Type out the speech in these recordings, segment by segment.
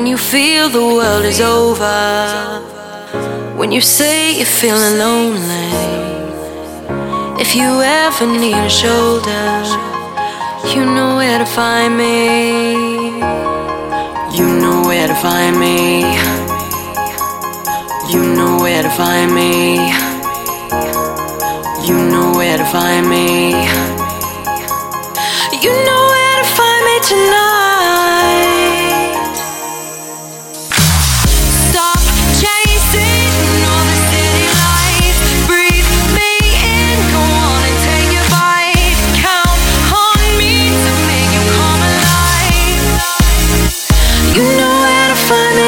When you feel the world is over. When you say you're feeling lonely. If you ever need a shoulder, you know where to find me. You know where to find me. You know where to find me. You know where to find me. You know where to find me tonight.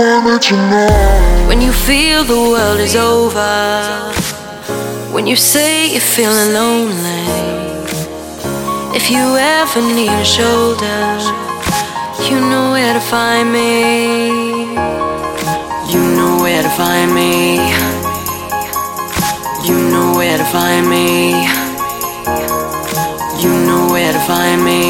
When you feel the world is over. When you say you're feeling lonely. If you ever need a shoulder, you know where to find me. You know where to find me. You know where to find me. You know where to find me.